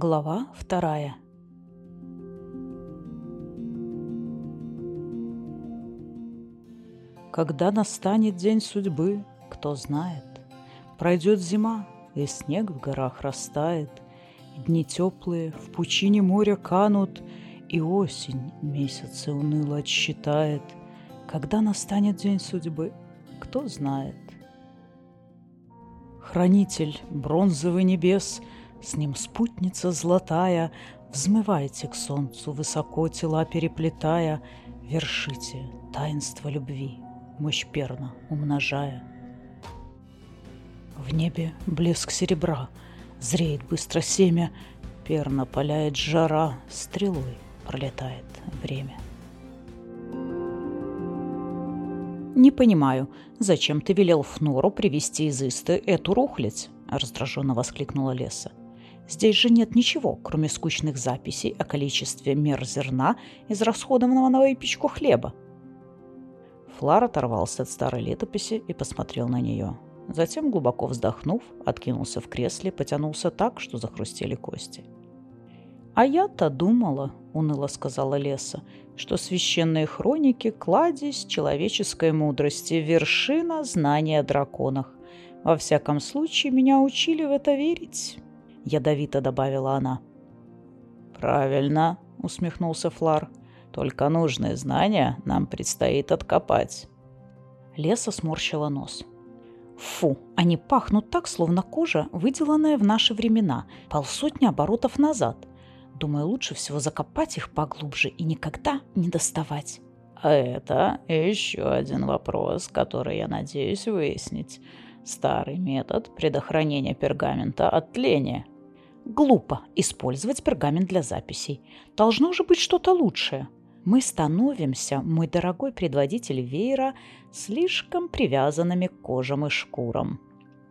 Глава вторая. Когда настанет день судьбы, кто знает, Пройдет зима, и снег в горах растает, Дни теплые в пучине моря канут, И осень месяцы уныло отсчитает. Когда настанет день судьбы, кто знает. Хранитель бронзовый небес — с ним спутница золотая, Взмывайте к солнцу, высоко тела переплетая, Вершите таинство любви, мощь перна умножая. В небе блеск серебра, зреет быстро семя, Перна паляет жара, стрелой пролетает время. «Не понимаю, зачем ты велел Фнору привести из Исты эту рухлядь?» – раздраженно воскликнула Леса. Здесь же нет ничего, кроме скучных записей о количестве мер зерна, израсходованного на выпечку хлеба. Флар оторвался от старой летописи и посмотрел на нее. Затем, глубоко вздохнув, откинулся в кресле, потянулся так, что захрустели кости. «А я-то думала», — уныло сказала Леса, «что священные хроники — кладезь человеческой мудрости, вершина знания о драконах. Во всяком случае, меня учили в это верить» ядовито добавила она. «Правильно», — усмехнулся Флар. «Только нужные знания нам предстоит откопать». Леса сморщила нос. «Фу, они пахнут так, словно кожа, выделанная в наши времена, полсотни оборотов назад. Думаю, лучше всего закопать их поглубже и никогда не доставать». А это еще один вопрос, который я надеюсь выяснить. Старый метод предохранения пергамента от тления. Глупо использовать пергамент для записей. Должно же быть что-то лучшее. Мы становимся, мой дорогой предводитель веера, слишком привязанными к кожам и шкурам.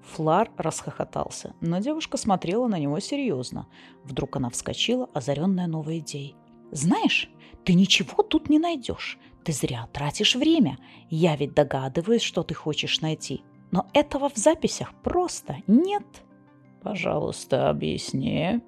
Флар расхохотался, но девушка смотрела на него серьезно. Вдруг она вскочила, озаренная новой идеей. «Знаешь, ты ничего тут не найдешь. Ты зря тратишь время. Я ведь догадываюсь, что ты хочешь найти. Но этого в записях просто нет». Пожалуйста, объясни.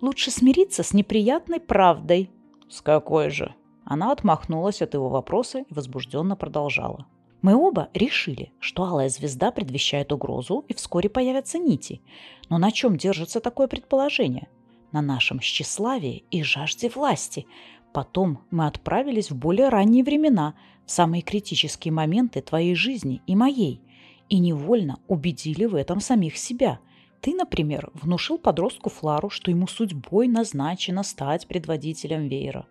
Лучше смириться с неприятной правдой. С какой же? Она отмахнулась от его вопроса и возбужденно продолжала. Мы оба решили, что алая звезда предвещает угрозу, и вскоре появятся нити. Но на чем держится такое предположение? На нашем тщеславии и жажде власти. Потом мы отправились в более ранние времена, в самые критические моменты твоей жизни и моей, и невольно убедили в этом самих себя – ты, например, внушил подростку Флару, что ему судьбой назначено стать предводителем веера.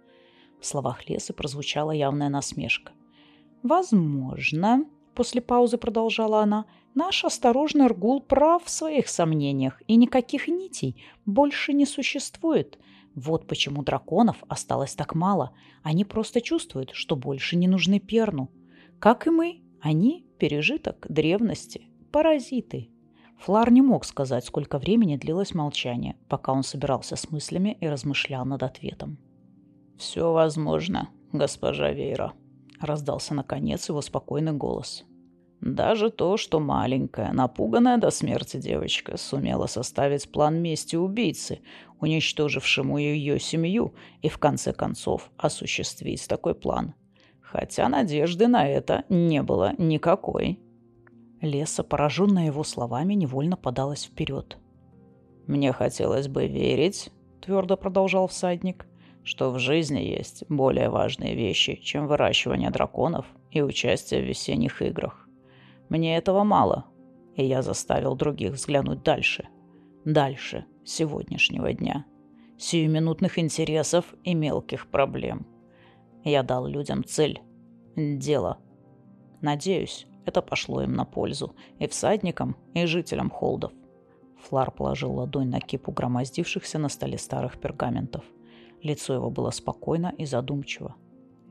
В словах Лесы прозвучала явная насмешка. «Возможно», — после паузы продолжала она, «наш осторожный Ргул прав в своих сомнениях, и никаких нитей больше не существует. Вот почему драконов осталось так мало. Они просто чувствуют, что больше не нужны Перну. Как и мы, они – пережиток древности, паразиты, Флар не мог сказать, сколько времени длилось молчание, пока он собирался с мыслями и размышлял над ответом. «Все возможно, госпожа Вейра», — раздался наконец его спокойный голос. «Даже то, что маленькая, напуганная до смерти девочка сумела составить план мести убийцы, уничтожившему ее семью, и в конце концов осуществить такой план. Хотя надежды на это не было никакой». Леса, пораженная его словами, невольно подалась вперед. «Мне хотелось бы верить», — твердо продолжал всадник, «что в жизни есть более важные вещи, чем выращивание драконов и участие в весенних играх. Мне этого мало, и я заставил других взглянуть дальше. Дальше сегодняшнего дня. Сиюминутных интересов и мелких проблем. Я дал людям цель. Дело. Надеюсь, это пошло им на пользу и всадникам, и жителям холдов. Флар положил ладонь на кипу громоздившихся на столе старых пергаментов. Лицо его было спокойно и задумчиво.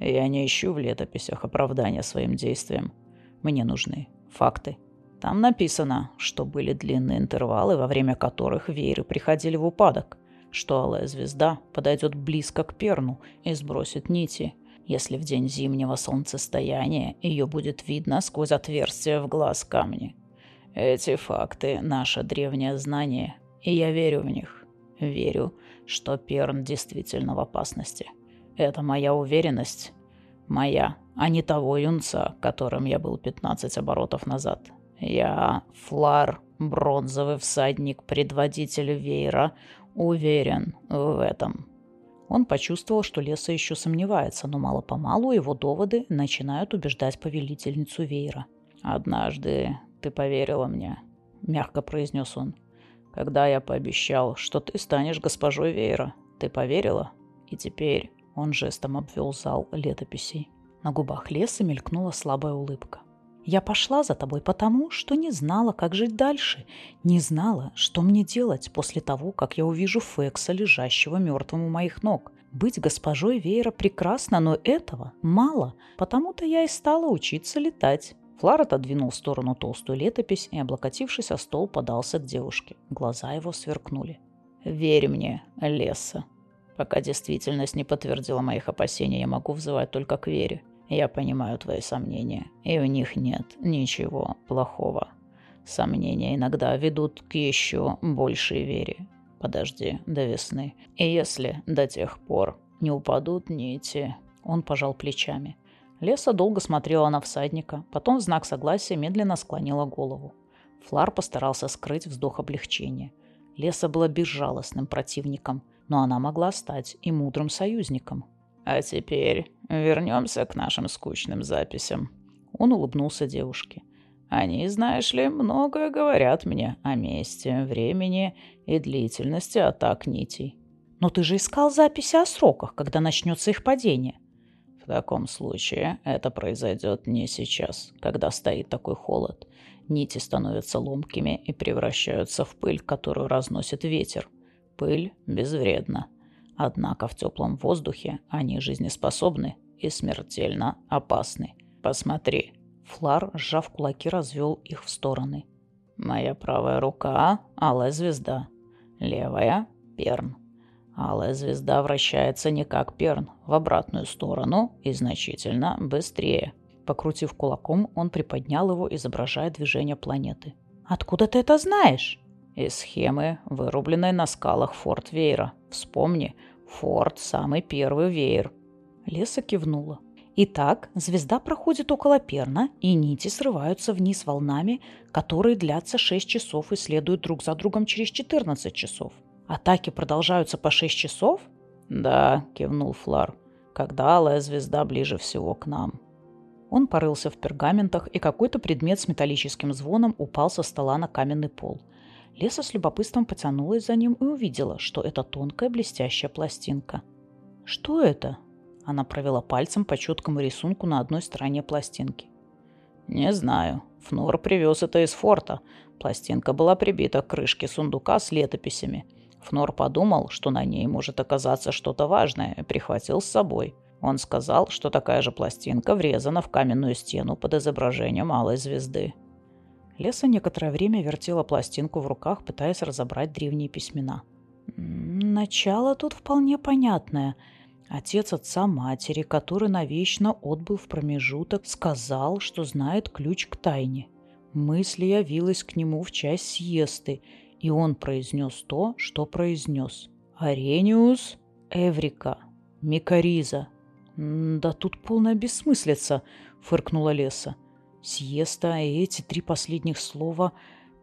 «Я не ищу в летописях оправдания своим действиям. Мне нужны факты. Там написано, что были длинные интервалы, во время которых вееры приходили в упадок, что алая звезда подойдет близко к перну и сбросит нити, если в день зимнего солнцестояния ее будет видно сквозь отверстие в глаз камни. Эти факты – наше древнее знание, и я верю в них. Верю, что Перн действительно в опасности. Это моя уверенность. Моя, а не того юнца, которым я был 15 оборотов назад. Я Флар, бронзовый всадник, предводитель Вейра, уверен в этом. Он почувствовал, что Леса еще сомневается, но мало-помалу его доводы начинают убеждать повелительницу Вейра. «Однажды ты поверила мне», — мягко произнес он. «Когда я пообещал, что ты станешь госпожой Вейра, ты поверила? И теперь...» — он жестом обвел зал летописей. На губах Леса мелькнула слабая улыбка. Я пошла за тобой потому, что не знала, как жить дальше, не знала, что мне делать после того, как я увижу Фекса, лежащего мертвым у моих ног. Быть госпожой Веера прекрасно, но этого мало, потому-то я и стала учиться летать. Флар отодвинул в сторону толстую летопись и, облокотившись о стол, подался к девушке. Глаза его сверкнули. «Верь мне, Леса. Пока действительность не подтвердила моих опасений, я могу взывать только к вере. Я понимаю твои сомнения, и в них нет ничего плохого. Сомнения иногда ведут к еще большей вере. Подожди до весны. И если до тех пор не упадут нити... Он пожал плечами. Леса долго смотрела на всадника, потом в знак согласия медленно склонила голову. Флар постарался скрыть вздох облегчения. Леса была безжалостным противником, но она могла стать и мудрым союзником. А теперь вернемся к нашим скучным записям. Он улыбнулся девушке. Они, знаешь ли, многое говорят мне о месте, времени и длительности атак нитей. Но ты же искал записи о сроках, когда начнется их падение. В таком случае это произойдет не сейчас, когда стоит такой холод. Нити становятся ломкими и превращаются в пыль, которую разносит ветер. Пыль безвредна. Однако в теплом воздухе они жизнеспособны и смертельно опасны. Посмотри. Флар, сжав кулаки, развел их в стороны. Моя правая рука — алая звезда. Левая — перн. Алая звезда вращается не как перн, в обратную сторону и значительно быстрее. Покрутив кулаком, он приподнял его, изображая движение планеты. «Откуда ты это знаешь?» Из схемы, вырубленной на скалах Форт Вейра. Вспомни, Форт – самый первый веер. Леса кивнула. Итак, звезда проходит около перна, и нити срываются вниз волнами, которые длятся 6 часов и следуют друг за другом через 14 часов. Атаки продолжаются по 6 часов? Да, кивнул Флар. Когда алая звезда ближе всего к нам. Он порылся в пергаментах, и какой-то предмет с металлическим звоном упал со стола на каменный пол – Леса с любопытством потянулась за ним и увидела, что это тонкая блестящая пластинка. «Что это?» Она провела пальцем по четкому рисунку на одной стороне пластинки. «Не знаю. Фнор привез это из форта. Пластинка была прибита к крышке сундука с летописями. Фнор подумал, что на ней может оказаться что-то важное, и прихватил с собой. Он сказал, что такая же пластинка врезана в каменную стену под изображением алой звезды. Леса некоторое время вертела пластинку в руках, пытаясь разобрать древние письмена. Начало тут вполне понятное. Отец отца матери, который навечно отбыл в промежуток, сказал, что знает ключ к тайне. Мысль явилась к нему в часть сиесты, и он произнес то, что произнес. «Арениус Эврика, Микариза». «Да тут полная бессмыслица», — фыркнула Леса. Сиеста и эти три последних слова,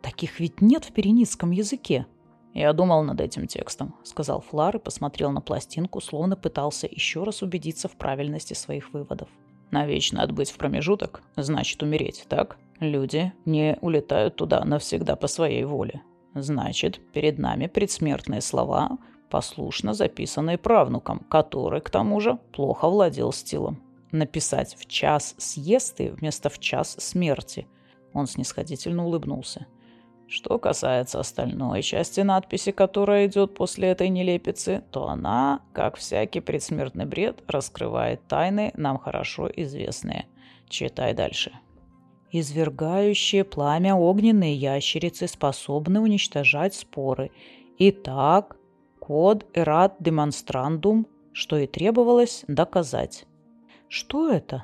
таких ведь нет в переницком языке. «Я думал над этим текстом», — сказал Флар и посмотрел на пластинку, словно пытался еще раз убедиться в правильности своих выводов. «Навечно отбыть в промежуток значит умереть, так? Люди не улетают туда навсегда по своей воле. Значит, перед нами предсмертные слова, послушно записанные правнуком, который, к тому же, плохо владел стилом написать «в час съесты» вместо «в час смерти». Он снисходительно улыбнулся. Что касается остальной части надписи, которая идет после этой нелепицы, то она, как всякий предсмертный бред, раскрывает тайны, нам хорошо известные. Читай дальше. Извергающие пламя огненные ящерицы способны уничтожать споры. Итак, код эрат демонстрандум, что и требовалось доказать. Что это?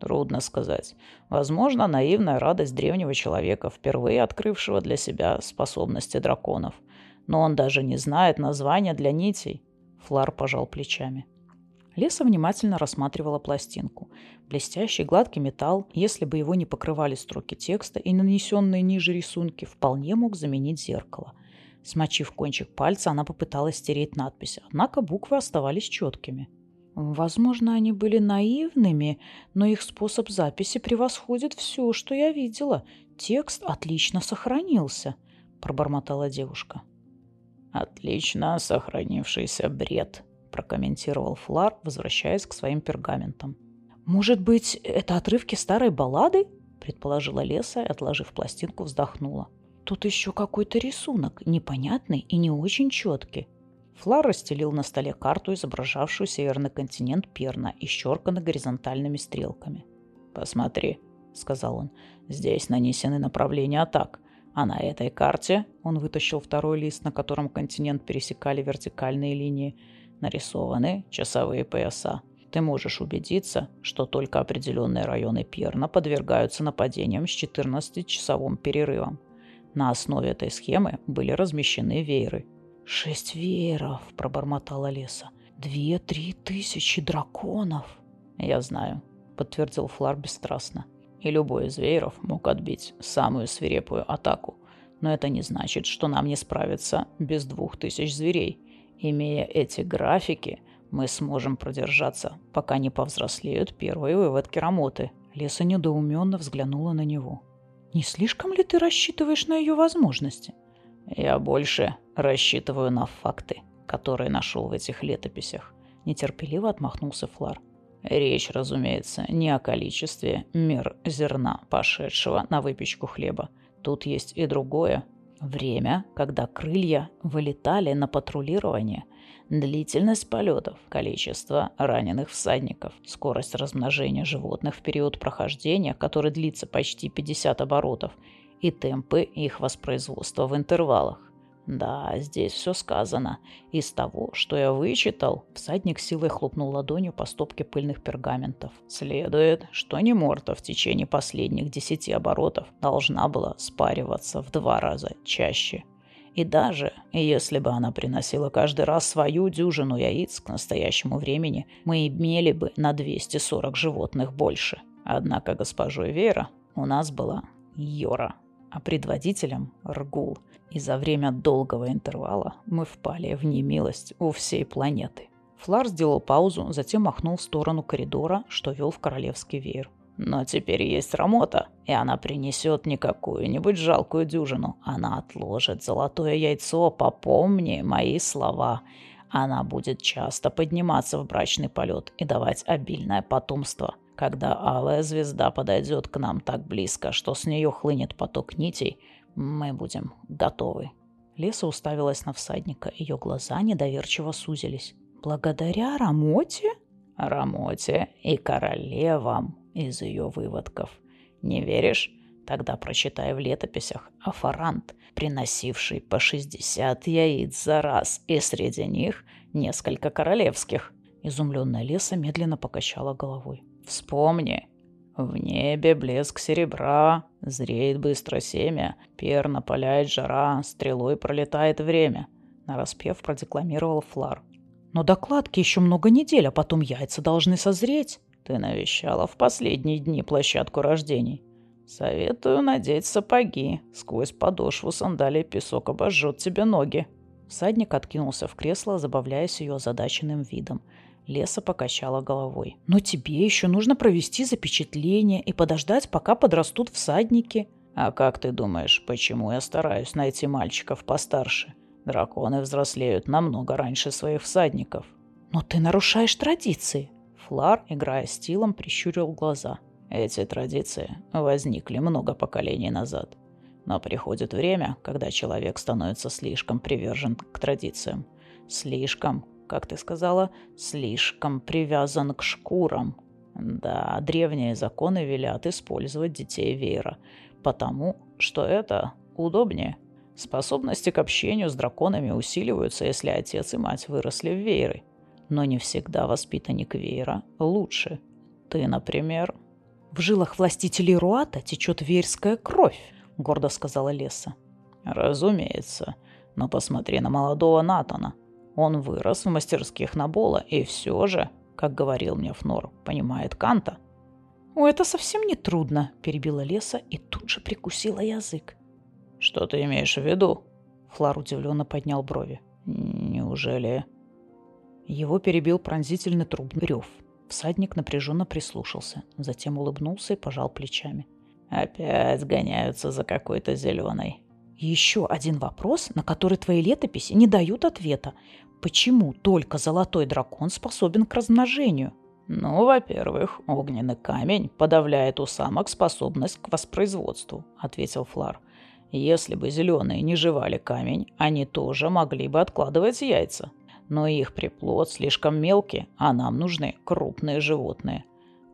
Трудно сказать. Возможно, наивная радость древнего человека, впервые открывшего для себя способности драконов. но он даже не знает названия для нитей. Флар пожал плечами. Леса внимательно рассматривала пластинку. Блестящий гладкий металл, если бы его не покрывали строки текста и нанесенные ниже рисунки, вполне мог заменить зеркало. Смочив кончик пальца, она попыталась стереть надпись, однако буквы оставались четкими. Возможно, они были наивными, но их способ записи превосходит все, что я видела. Текст отлично сохранился, пробормотала девушка. Отлично сохранившийся бред, прокомментировал Флар, возвращаясь к своим пергаментам. Может быть, это отрывки старой баллады? предположила Леса отложив пластинку, вздохнула. Тут еще какой-то рисунок, непонятный и не очень четкий. Флар расстелил на столе карту, изображавшую северный континент Перна, исчерканный горизонтальными стрелками. «Посмотри», — сказал он, — «здесь нанесены направления атак, а на этой карте он вытащил второй лист, на котором континент пересекали вертикальные линии, нарисованы часовые пояса. Ты можешь убедиться, что только определенные районы Перна подвергаются нападениям с 14-часовым перерывом. На основе этой схемы были размещены вееры. «Шесть вееров», — пробормотала Леса. «Две-три тысячи драконов». «Я знаю», — подтвердил Флар бесстрастно. «И любой из вееров мог отбить самую свирепую атаку. Но это не значит, что нам не справиться без двух тысяч зверей. Имея эти графики, мы сможем продержаться, пока не повзрослеют первые выводки рамоты». Леса недоуменно взглянула на него. «Не слишком ли ты рассчитываешь на ее возможности?» Я больше рассчитываю на факты, которые нашел в этих летописях. Нетерпеливо отмахнулся Флар. Речь, разумеется, не о количестве мер зерна, пошедшего на выпечку хлеба. Тут есть и другое. Время, когда крылья вылетали на патрулирование, длительность полетов, количество раненых всадников, скорость размножения животных в период прохождения, который длится почти 50 оборотов, и темпы их воспроизводства в интервалах. Да, здесь все сказано. Из того, что я вычитал, всадник силой хлопнул ладонью по стопке пыльных пергаментов. Следует, что Неморта в течение последних десяти оборотов должна была спариваться в два раза чаще. И даже если бы она приносила каждый раз свою дюжину яиц к настоящему времени, мы имели бы на 240 животных больше. Однако госпожой Вера у нас была Йора а предводителем – Ргул. И за время долгого интервала мы впали в немилость у всей планеты. Флар сделал паузу, затем махнул в сторону коридора, что вел в королевский веер. Но теперь есть Рамота, и она принесет не какую-нибудь жалкую дюжину. Она отложит золотое яйцо, попомни мои слова. Она будет часто подниматься в брачный полет и давать обильное потомство – когда алая звезда подойдет к нам так близко, что с нее хлынет поток нитей, мы будем готовы. Леса уставилась на всадника, ее глаза недоверчиво сузились. «Благодаря Рамоте?» «Рамоте и королевам из ее выводков. Не веришь? Тогда прочитай в летописях Афарант, приносивший по 60 яиц за раз, и среди них несколько королевских». Изумленная Леса медленно покачала головой. Вспомни, в небе блеск серебра, зреет быстро семя, перно паляет жара, стрелой пролетает время. Нараспев продекламировал Флар. Но докладки еще много недель, а потом яйца должны созреть. Ты навещала в последние дни площадку рождений. Советую надеть сапоги. Сквозь подошву сандалий песок обожжет тебе ноги. Всадник откинулся в кресло, забавляясь ее озадаченным видом. Леса покачала головой. «Но тебе еще нужно провести запечатление и подождать, пока подрастут всадники». «А как ты думаешь, почему я стараюсь найти мальчиков постарше? Драконы взрослеют намного раньше своих всадников». «Но ты нарушаешь традиции». Флар, играя стилом, прищурил глаза. «Эти традиции возникли много поколений назад. Но приходит время, когда человек становится слишком привержен к традициям. Слишком, как ты сказала, слишком привязан к шкурам. Да, древние законы велят использовать детей веера, потому что это удобнее. Способности к общению с драконами усиливаются, если отец и мать выросли в вееры. Но не всегда воспитанник веера лучше. Ты, например... «В жилах властителей Руата течет верская кровь», — гордо сказала Леса. «Разумеется. Но посмотри на молодого Натана. Он вырос в мастерских Набола и все же, как говорил мне Фнор, понимает Канта. «О, это совсем не трудно», – перебила Леса и тут же прикусила язык. «Что ты имеешь в виду?» Флар удивленно поднял брови. «Неужели...» Его перебил пронзительный трубный рев. Всадник напряженно прислушался, затем улыбнулся и пожал плечами. «Опять гоняются за какой-то зеленой». «Еще один вопрос, на который твои летописи не дают ответа. Почему только золотой дракон способен к размножению?» «Ну, во-первых, огненный камень подавляет у самок способность к воспроизводству», — ответил Флар. «Если бы зеленые не жевали камень, они тоже могли бы откладывать яйца но их приплод слишком мелкий, а нам нужны крупные животные.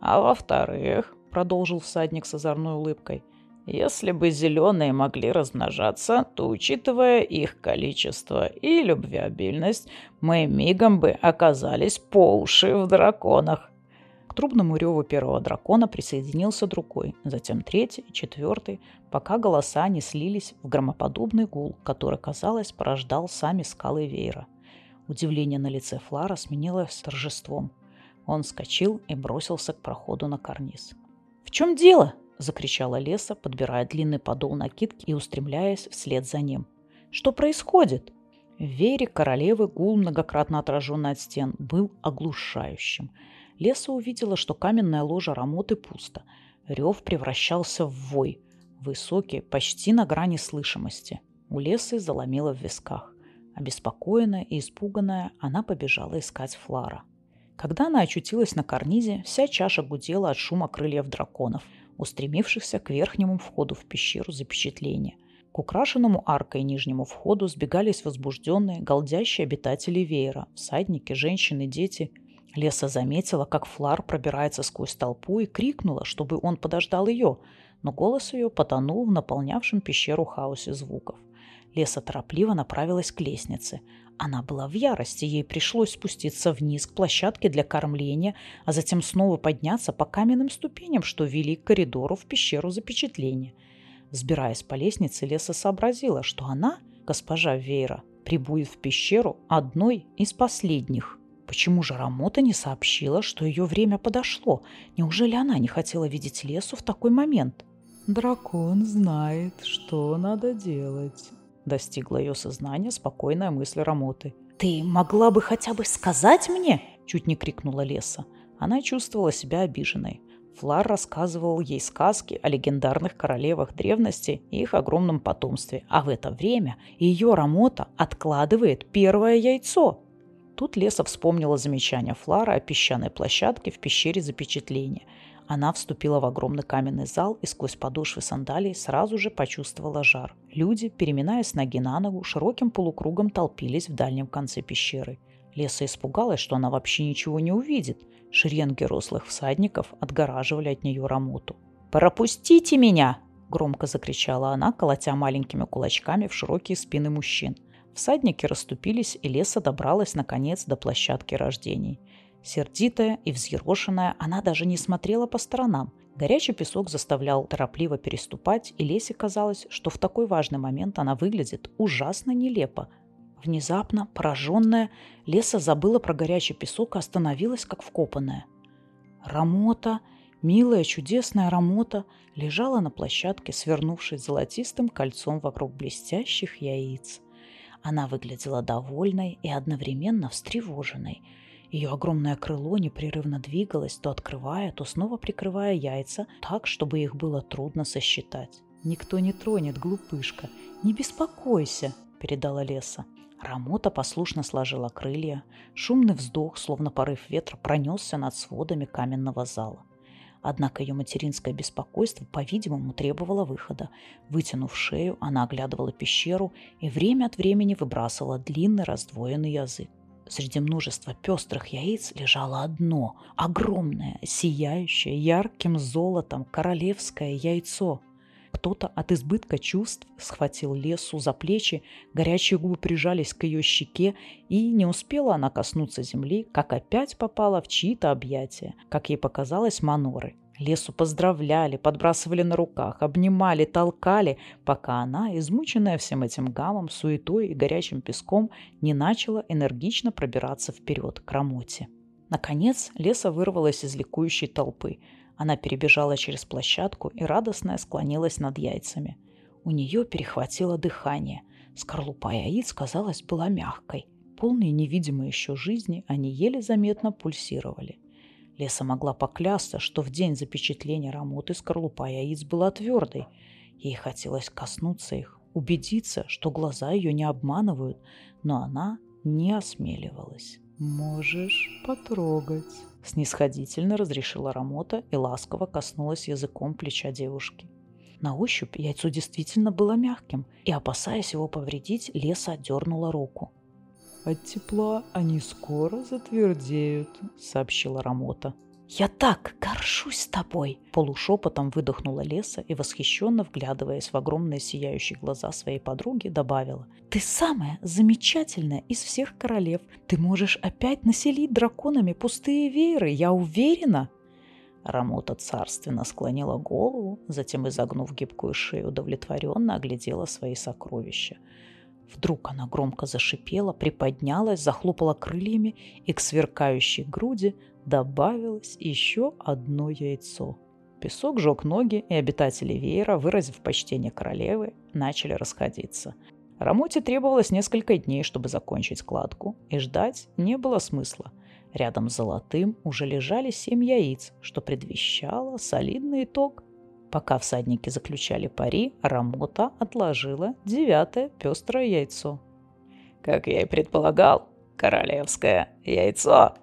А во-вторых, продолжил всадник с озорной улыбкой, если бы зеленые могли размножаться, то, учитывая их количество и любвеобильность, мы мигом бы оказались по уши в драконах. К трубному реву первого дракона присоединился другой, затем третий, четвертый, пока голоса не слились в громоподобный гул, который, казалось, порождал сами скалы веера. Удивление на лице Флара сменилось торжеством. Он вскочил и бросился к проходу на карниз. «В чем дело?» – закричала Леса, подбирая длинный подол накидки и устремляясь вслед за ним. «Что происходит?» В вере королевы гул, многократно отраженный от стен, был оглушающим. Леса увидела, что каменная ложа Рамоты пусто. Рев превращался в вой, высокий, почти на грани слышимости. У Лесы заломило в висках. Обеспокоенная и испуганная, она побежала искать Флара. Когда она очутилась на карнизе, вся чаша гудела от шума крыльев драконов, устремившихся к верхнему входу в пещеру запечатления. К украшенному аркой нижнему входу сбегались возбужденные, голдящие обитатели веера, всадники, женщины, дети. Леса заметила, как Флар пробирается сквозь толпу и крикнула, чтобы он подождал ее, но голос ее потонул в наполнявшем пещеру хаосе звуков – Леса торопливо направилась к лестнице. Она была в ярости, ей пришлось спуститься вниз к площадке для кормления, а затем снова подняться по каменным ступеням, что вели к коридору в пещеру запечатления. Сбираясь по лестнице, Леса сообразила, что она, госпожа Вейра, прибудет в пещеру одной из последних. Почему же Рамота не сообщила, что ее время подошло? Неужели она не хотела видеть Лесу в такой момент? «Дракон знает, что надо делать», Достигла ее сознания спокойная мысль Рамоты. «Ты могла бы хотя бы сказать мне?» – чуть не крикнула Леса. Она чувствовала себя обиженной. Флар рассказывал ей сказки о легендарных королевах древности и их огромном потомстве, а в это время ее Рамота откладывает первое яйцо. Тут Леса вспомнила замечание Флара о песчаной площадке в пещере запечатления – она вступила в огромный каменный зал и сквозь подошвы сандалий сразу же почувствовала жар. Люди, переминаясь ноги на ногу, широким полукругом толпились в дальнем конце пещеры. Леса испугалась, что она вообще ничего не увидит. Шеренги рослых всадников отгораживали от нее Рамоту. «Пропустите меня!» – громко закричала она, колотя маленькими кулачками в широкие спины мужчин. Всадники расступились, и Леса добралась, наконец, до площадки рождений – Сердитая и взъерошенная, она даже не смотрела по сторонам. Горячий песок заставлял торопливо переступать, и Лесе казалось, что в такой важный момент она выглядит ужасно нелепо. Внезапно, пораженная, Леса забыла про горячий песок и остановилась, как вкопанная. Рамота, милая, чудесная Рамота, лежала на площадке, свернувшись золотистым кольцом вокруг блестящих яиц. Она выглядела довольной и одновременно встревоженной – ее огромное крыло непрерывно двигалось, то открывая, то снова прикрывая яйца, так, чтобы их было трудно сосчитать. «Никто не тронет, глупышка. Не беспокойся», — передала Леса. Рамота послушно сложила крылья. Шумный вздох, словно порыв ветра, пронесся над сводами каменного зала. Однако ее материнское беспокойство, по-видимому, требовало выхода. Вытянув шею, она оглядывала пещеру и время от времени выбрасывала длинный раздвоенный язык. Среди множества пестрых яиц лежало одно, огромное, сияющее ярким золотом королевское яйцо. Кто-то от избытка чувств схватил лесу за плечи, горячие губы прижались к ее щеке, и не успела она коснуться земли, как опять попала в чьи-то объятия, как ей показалось, маноры. Лесу поздравляли, подбрасывали на руках, обнимали, толкали, пока она, измученная всем этим гамом, суетой и горячим песком, не начала энергично пробираться вперед к Рамоте. Наконец, Леса вырвалась из ликующей толпы. Она перебежала через площадку и радостная склонилась над яйцами. У нее перехватило дыхание. Скорлупа яиц, казалось, была мягкой. Полные невидимые еще жизни, они еле заметно пульсировали. Леса могла поклясться, что в день запечатления Рамоты скорлупа яиц была твердой. Ей хотелось коснуться их, убедиться, что глаза ее не обманывают, но она не осмеливалась. «Можешь потрогать», — снисходительно разрешила Рамота и ласково коснулась языком плеча девушки. На ощупь яйцо действительно было мягким, и, опасаясь его повредить, Леса отдернула руку. «От тепла они скоро затвердеют», — сообщила Рамота. «Я так горжусь тобой!» Полушепотом выдохнула Леса и, восхищенно вглядываясь в огромные сияющие глаза своей подруги, добавила. «Ты самая замечательная из всех королев. Ты можешь опять населить драконами пустые вееры, я уверена!» Рамота царственно склонила голову, затем, изогнув гибкую шею, удовлетворенно оглядела свои сокровища – Вдруг она громко зашипела, приподнялась, захлопала крыльями, и к сверкающей груди добавилось еще одно яйцо. Песок жег ноги, и обитатели веера, выразив почтение королевы, начали расходиться. Рамоте требовалось несколько дней, чтобы закончить кладку, и ждать не было смысла. Рядом с золотым уже лежали семь яиц, что предвещало солидный итог – Пока всадники заключали пари, Рамота отложила девятое пестрое яйцо. «Как я и предполагал, королевское яйцо!»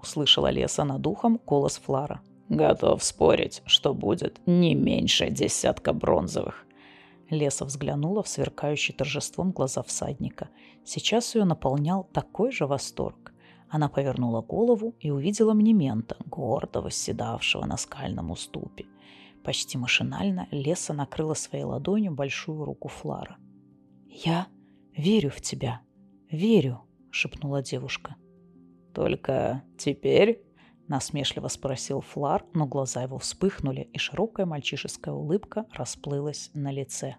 Услышала леса над ухом голос Флара. «Готов спорить, что будет не меньше десятка бронзовых». Леса взглянула в сверкающий торжеством глаза всадника. Сейчас ее наполнял такой же восторг. Она повернула голову и увидела Мнемента, гордо восседавшего на скальном уступе. Почти машинально Леса накрыла своей ладонью большую руку Флара. «Я верю в тебя, верю», — шепнула девушка. «Только теперь?» — насмешливо спросил Флар, но глаза его вспыхнули, и широкая мальчишеская улыбка расплылась на лице.